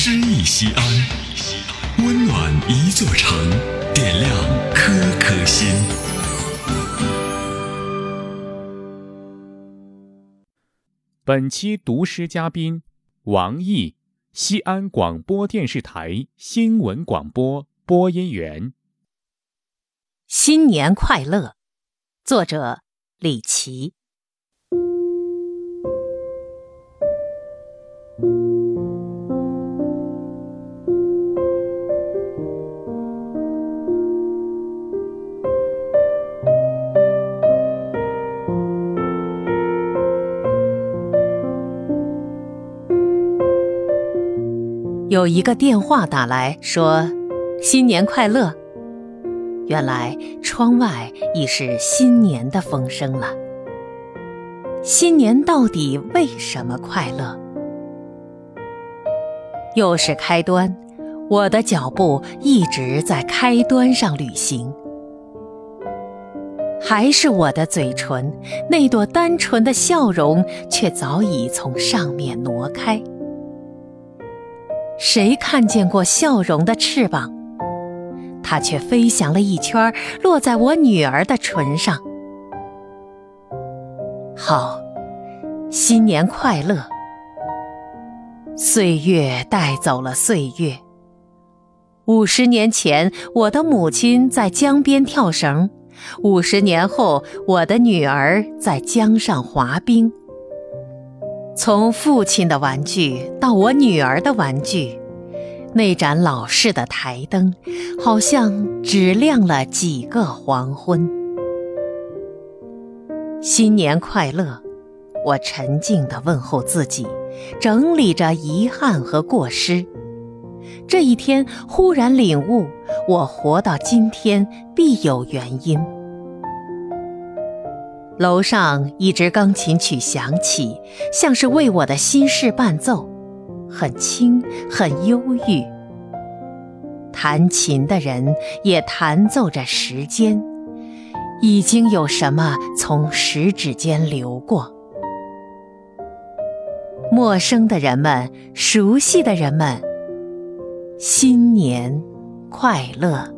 诗意西安，温暖一座城，点亮颗颗心。本期读诗嘉宾王毅，西安广播电视台新闻广播播音员。新年快乐，作者李琦。有一个电话打来说：“新年快乐。”原来窗外已是新年的风声了。新年到底为什么快乐？又是开端，我的脚步一直在开端上旅行。还是我的嘴唇，那朵单纯的笑容，却早已从上面挪开。谁看见过笑容的翅膀？它却飞翔了一圈，落在我女儿的唇上。好，新年快乐！岁月带走了岁月。五十年前，我的母亲在江边跳绳；五十年后，我的女儿在江上滑冰。从父亲的玩具到我女儿的玩具，那盏老式的台灯，好像只亮了几个黄昏。新年快乐！我沉静地问候自己，整理着遗憾和过失。这一天忽然领悟，我活到今天必有原因。楼上一支钢琴曲响起，像是为我的心事伴奏，很轻，很忧郁。弹琴的人也弹奏着时间，已经有什么从食指间流过。陌生的人们，熟悉的人们，新年快乐。